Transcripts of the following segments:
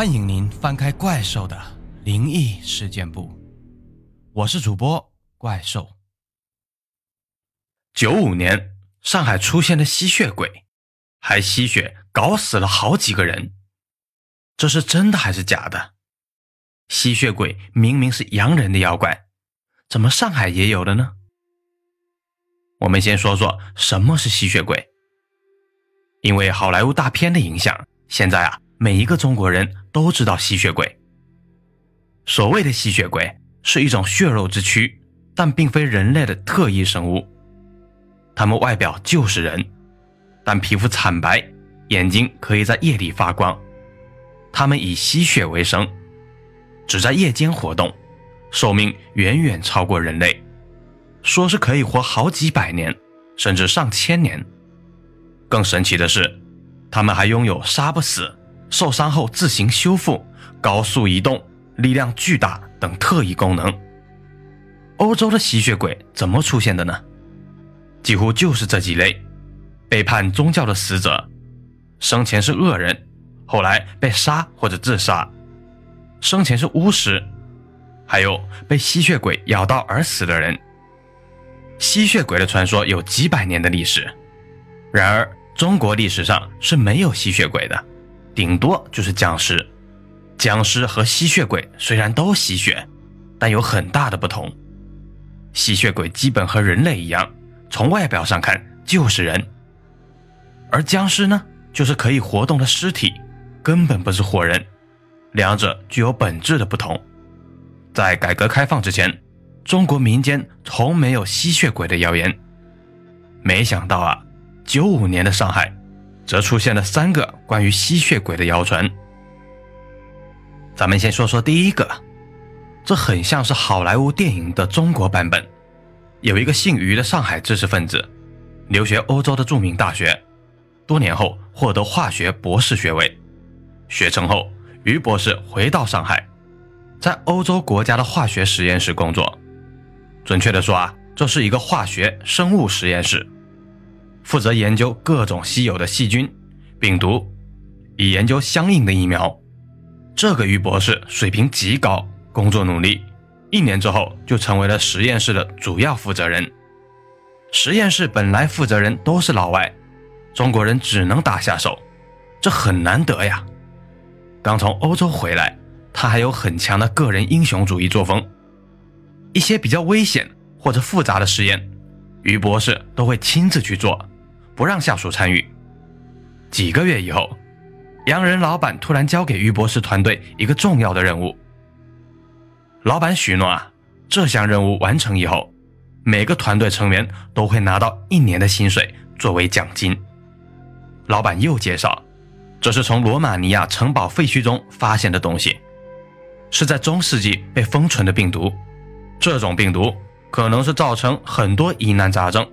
欢迎您翻开怪兽的灵异事件簿，我是主播怪兽。九五年，上海出现了吸血鬼，还吸血搞死了好几个人，这是真的还是假的？吸血鬼明明是洋人的妖怪，怎么上海也有的呢？我们先说说什么是吸血鬼。因为好莱坞大片的影响，现在啊，每一个中国人都知道吸血鬼。所谓的吸血鬼是一种血肉之躯，但并非人类的特异生物。他们外表就是人，但皮肤惨白，眼睛可以在夜里发光。他们以吸血为生，只在夜间活动，寿命远远超过人类，说是可以活好几百年，甚至上千年。更神奇的是，他们还拥有杀不死、受伤后自行修复、高速移动、力量巨大等特异功能。欧洲的吸血鬼怎么出现的呢？几乎就是这几类：背叛宗教的死者，生前是恶人，后来被杀或者自杀；生前是巫师，还有被吸血鬼咬到而死的人。吸血鬼的传说有几百年的历史，然而。中国历史上是没有吸血鬼的，顶多就是僵尸。僵尸和吸血鬼虽然都吸血，但有很大的不同。吸血鬼基本和人类一样，从外表上看就是人，而僵尸呢，就是可以活动的尸体，根本不是活人。两者具有本质的不同。在改革开放之前，中国民间从没有吸血鬼的谣言。没想到啊！九五年的上海，则出现了三个关于吸血鬼的谣传。咱们先说说第一个，这很像是好莱坞电影的中国版本。有一个姓于的上海知识分子，留学欧洲的著名大学，多年后获得化学博士学位。学成后，于博士回到上海，在欧洲国家的化学实验室工作。准确的说啊，这是一个化学生物实验室。负责研究各种稀有的细菌、病毒，以研究相应的疫苗。这个于博士水平极高，工作努力，一年之后就成为了实验室的主要负责人。实验室本来负责人都是老外，中国人只能打下手，这很难得呀。刚从欧洲回来，他还有很强的个人英雄主义作风，一些比较危险或者复杂的实验，于博士都会亲自去做。不让下属参与。几个月以后，洋人老板突然交给于博士团队一个重要的任务。老板许诺啊，这项任务完成以后，每个团队成员都会拿到一年的薪水作为奖金。老板又介绍，这是从罗马尼亚城堡废墟中发现的东西，是在中世纪被封存的病毒。这种病毒可能是造成很多疑难杂症，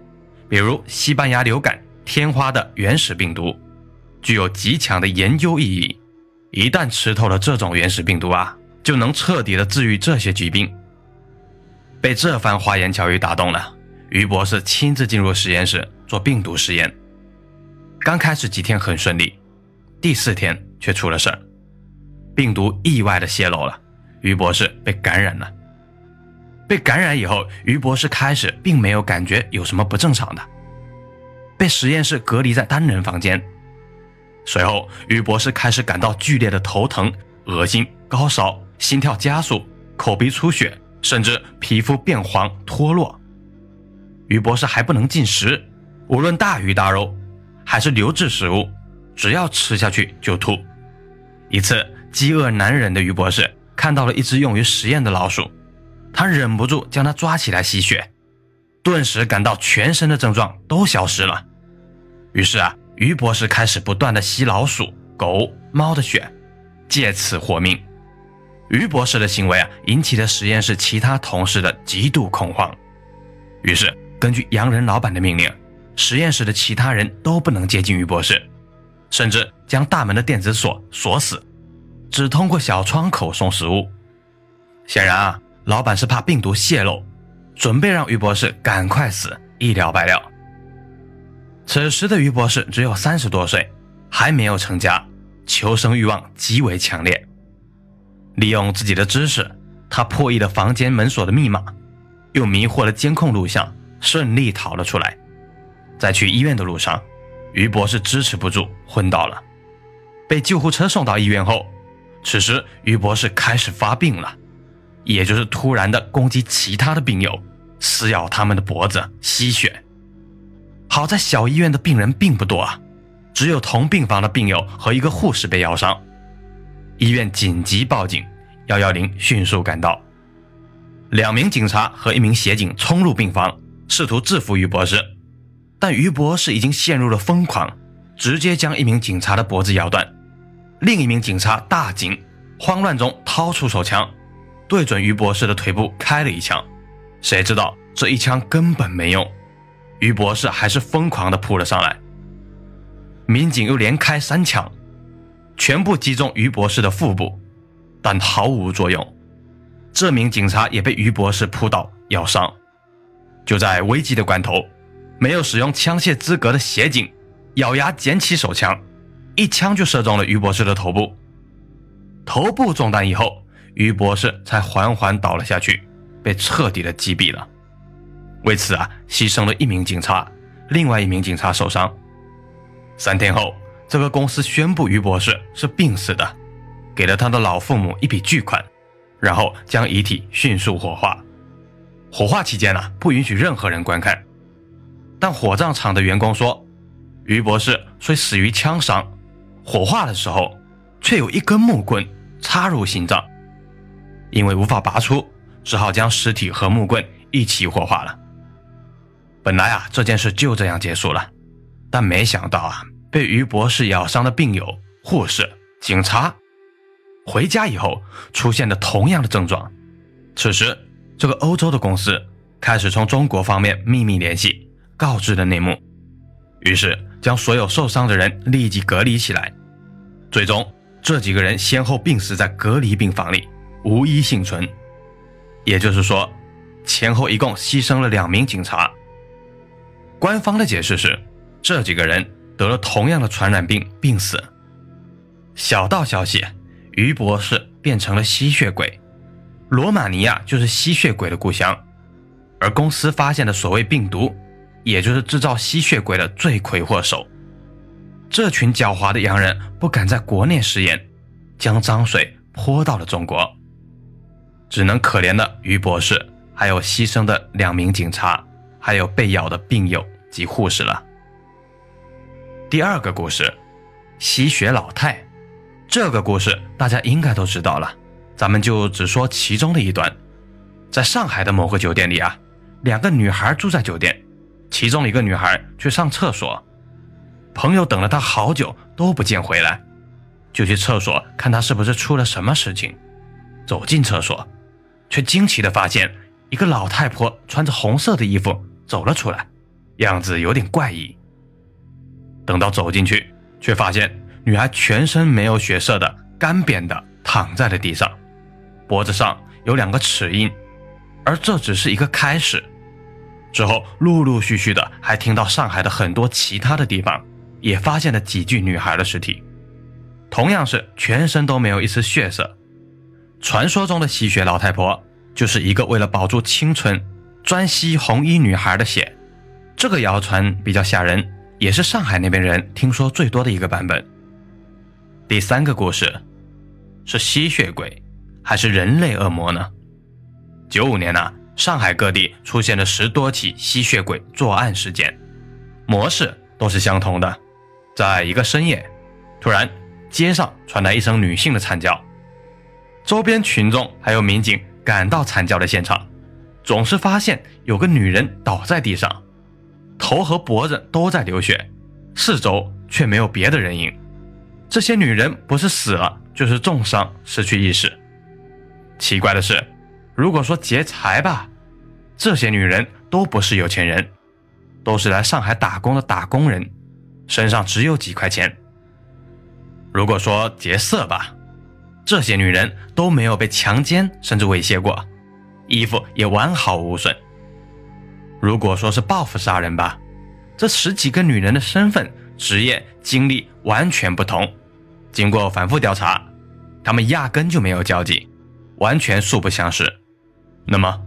比如西班牙流感。天花的原始病毒具有极强的研究意义，一旦吃透了这种原始病毒啊，就能彻底的治愈这些疾病。被这番花言巧语打动了，于博士亲自进入实验室做病毒实验。刚开始几天很顺利，第四天却出了事儿，病毒意外的泄露了，于博士被感染了。被感染以后，于博士开始并没有感觉有什么不正常的。被实验室隔离在单人房间。随后，于博士开始感到剧烈的头疼、恶心、高烧、心跳加速、口鼻出血，甚至皮肤变黄脱落。于博士还不能进食，无论大鱼大肉还是流质食物，只要吃下去就吐。一次，饥饿难忍的于博士看到了一只用于实验的老鼠，他忍不住将它抓起来吸血。顿时感到全身的症状都消失了，于是啊，于博士开始不断的吸老鼠、狗、猫的血，借此活命。于博士的行为啊，引起了实验室其他同事的极度恐慌。于是，根据洋人老板的命令，实验室的其他人都不能接近于博士，甚至将大门的电子锁锁死，只通过小窗口送食物。显然啊，老板是怕病毒泄露。准备让于博士赶快死，一了百了。此时的于博士只有三十多岁，还没有成家，求生欲望极为强烈，利用自己的知识，他破译了房间门锁的密码，又迷惑了监控录像，顺利逃了出来。在去医院的路上，于博士支持不住，昏倒了。被救护车送到医院后，此时于博士开始发病了，也就是突然的攻击其他的病友，撕咬他们的脖子，吸血。好在小医院的病人并不多啊，只有同病房的病友和一个护士被咬伤。医院紧急报警，幺幺零迅速赶到，两名警察和一名协警冲入病房，试图制服于博士，但于博士已经陷入了疯狂，直接将一名警察的脖子咬断。另一名警察大惊，慌乱中掏出手枪，对准于博士的腿部开了一枪，谁知道这一枪根本没用，于博士还是疯狂地扑了上来，民警又连开三枪。全部击中于博士的腹部，但毫无作用。这名警察也被于博士扑倒咬伤。就在危急的关头，没有使用枪械资格的协警咬牙捡起手枪，一枪就射中了于博士的头部。头部中弹以后，于博士才缓缓倒了下去，被彻底的击毙了。为此啊，牺牲了一名警察，另外一名警察受伤。三天后。这个公司宣布于博士是病死的，给了他的老父母一笔巨款，然后将遗体迅速火化。火化期间呢，不允许任何人观看。但火葬场的员工说，于博士虽死于枪伤，火化的时候却有一根木棍插入心脏，因为无法拔出，只好将尸体和木棍一起火化了。本来啊，这件事就这样结束了，但没想到啊。被于博士咬伤的病友、护士、警察回家以后出现了同样的症状。此时，这个欧洲的公司开始从中国方面秘密联系，告知了内幕，于是将所有受伤的人立即隔离起来。最终，这几个人先后病死在隔离病房里，无一幸存。也就是说，前后一共牺牲了两名警察。官方的解释是，这几个人。得了同样的传染病病死。小道消息，于博士变成了吸血鬼，罗马尼亚就是吸血鬼的故乡，而公司发现的所谓病毒，也就是制造吸血鬼的罪魁祸首。这群狡猾的洋人不敢在国内试验，将脏水泼到了中国，只能可怜的于博士，还有牺牲的两名警察，还有被咬的病友及护士了。第二个故事，吸血老太。这个故事大家应该都知道了，咱们就只说其中的一段。在上海的某个酒店里啊，两个女孩住在酒店，其中一个女孩去上厕所，朋友等了她好久都不见回来，就去厕所看她是不是出了什么事情。走进厕所，却惊奇的发现一个老太婆穿着红色的衣服走了出来，样子有点怪异。等到走进去，却发现女孩全身没有血色的干瘪的躺在了地上，脖子上有两个齿印，而这只是一个开始。之后陆陆续续的还听到上海的很多其他的地方也发现了几具女孩的尸体，同样是全身都没有一丝血色。传说中的吸血老太婆就是一个为了保住青春，专吸红衣女孩的血。这个谣传比较吓人。也是上海那边人听说最多的一个版本。第三个故事是吸血鬼还是人类恶魔呢？九五年呢，上海各地出现了十多起吸血鬼作案事件，模式都是相同的。在一个深夜，突然街上传来一声女性的惨叫，周边群众还有民警赶到惨叫的现场，总是发现有个女人倒在地上。头和脖子都在流血，四周却没有别的人影。这些女人不是死了，就是重伤失去意识。奇怪的是，如果说劫财吧，这些女人都不是有钱人，都是来上海打工的打工人，身上只有几块钱。如果说劫色吧，这些女人都没有被强奸甚至猥亵过，衣服也完好无损。如果说是报复杀人吧，这十几个女人的身份、职业、经历完全不同。经过反复调查，他们压根就没有交集，完全素不相识。那么，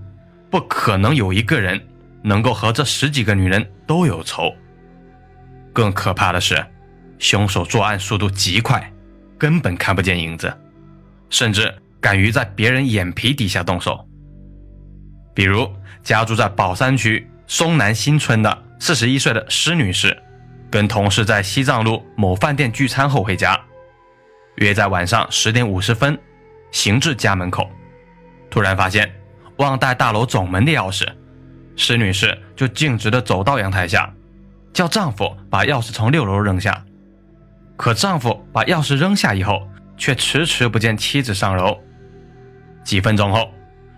不可能有一个人能够和这十几个女人都有仇。更可怕的是，凶手作案速度极快，根本看不见影子，甚至敢于在别人眼皮底下动手。比如，家住在宝山区松南新村的四十一岁的施女士，跟同事在西藏路某饭店聚餐后回家，约在晚上十点五十分行至家门口，突然发现忘带大楼总门的钥匙，施女士就径直的走到阳台下。叫丈夫把钥匙从六楼扔下，可丈夫把钥匙扔下以后，却迟迟不见妻子上楼。几分钟后，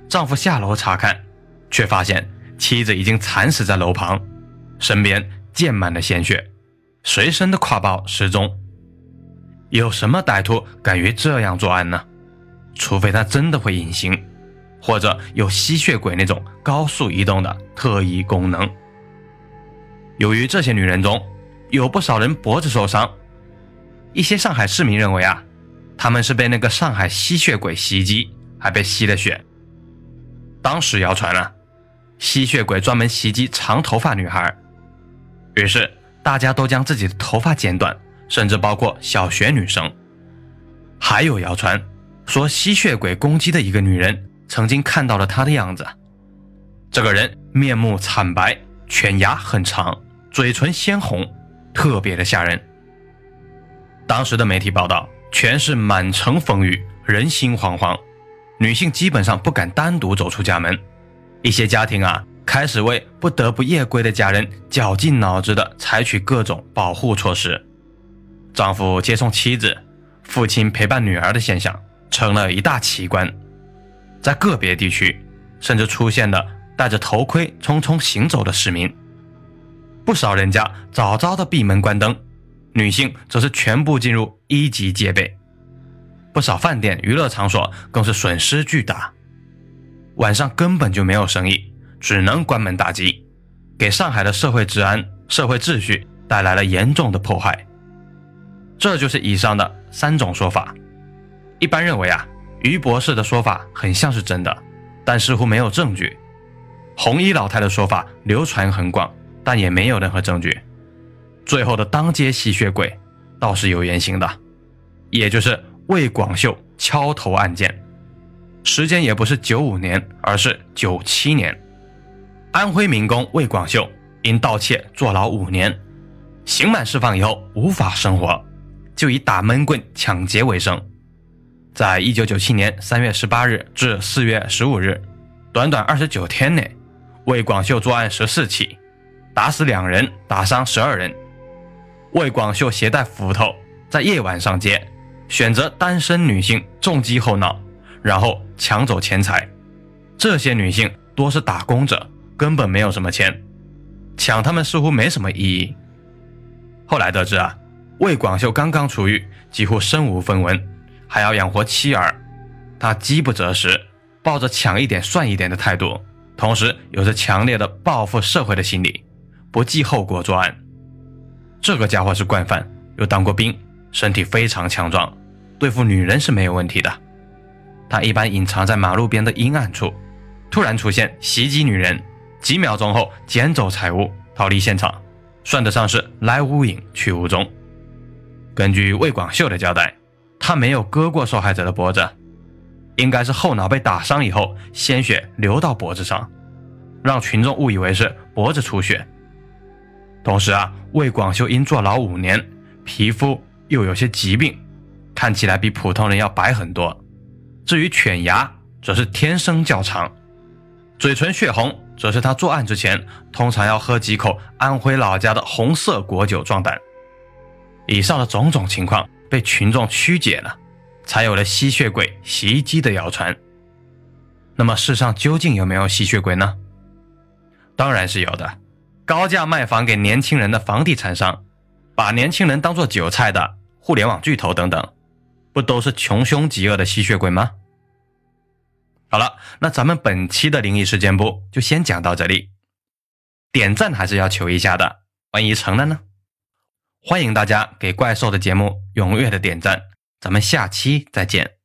丈夫下楼查看，却发现妻子已经惨死在楼旁，身边溅满了鲜血，随身的挎包失踪。有什么歹徒敢于这样作案呢？除非他真的会隐形，或者有吸血鬼那种高速移动的特异功能。由于这些女人中有不少人脖子受伤，一些上海市民认为啊，他们是被那个上海吸血鬼袭击，还被吸了血。当时谣传了，吸血鬼专门袭击长头发女孩，于是大家都将自己的头发剪短，甚至包括小学女生。还有谣传说，吸血鬼攻击的一个女人曾经看到了他的样子，这个人面目惨白，犬牙很长。嘴唇鲜红，特别的吓人。当时的媒体报道全是满城风雨，人心惶惶，女性基本上不敢单独走出家门。一些家庭啊，开始为不得不夜归的家人绞尽脑汁的采取各种保护措施。丈夫接送妻子，父亲陪伴女儿的现象成了一大奇观。在个别地区，甚至出现了戴着头盔匆匆行走的市民。不少人家早早的闭门关灯，女性则是全部进入一级戒备。不少饭店、娱乐场所更是损失巨大，晚上根本就没有生意，只能关门大吉，给上海的社会治安、社会秩序带来了严重的破坏。这就是以上的三种说法。一般认为啊，于博士的说法很像是真的，但似乎没有证据。红衣老太的说法流传很广。但也没有任何证据。最后的当街吸血鬼倒是有原型的，也就是魏广秀敲头案件，时间也不是九五年，而是九七年。安徽民工魏广秀因盗窃坐牢五年，刑满释放以后无法生活，就以打闷棍抢劫为生。在一九九七年三月十八日至四月十五日，短短二十九天内，魏广秀作案十四起。打死两人，打伤十二人。魏广秀携带斧头在夜晚上街，选择单身女性重击后脑，然后抢走钱财。这些女性多是打工者，根本没有什么钱，抢他们似乎没什么意义。后来得知啊，魏广秀刚刚出狱，几乎身无分文，还要养活妻儿，他饥不择食，抱着抢一点算一点的态度，同时有着强烈的报复社会的心理。不计后果作案，这个家伙是惯犯，又当过兵，身体非常强壮，对付女人是没有问题的。他一般隐藏在马路边的阴暗处，突然出现袭击女人，几秒钟后捡走财物逃离现场，算得上是来无影去无踪。根据魏广秀的交代，他没有割过受害者的脖子，应该是后脑被打伤以后，鲜血流到脖子上，让群众误以为是脖子出血。同时啊，魏广秀因坐牢五年，皮肤又有些疾病，看起来比普通人要白很多。至于犬牙，则是天生较长，嘴唇血红，则是他作案之前通常要喝几口安徽老家的红色果酒壮胆。以上的种种情况被群众曲解了，才有了吸血鬼袭击的谣传。那么世上究竟有没有吸血鬼呢？当然是有的。高价卖房给年轻人的房地产商，把年轻人当做韭菜的互联网巨头等等，不都是穷凶极恶的吸血鬼吗？好了，那咱们本期的灵异事件部就先讲到这里。点赞还是要求一下的，万一成了呢？欢迎大家给怪兽的节目踊跃的点赞，咱们下期再见。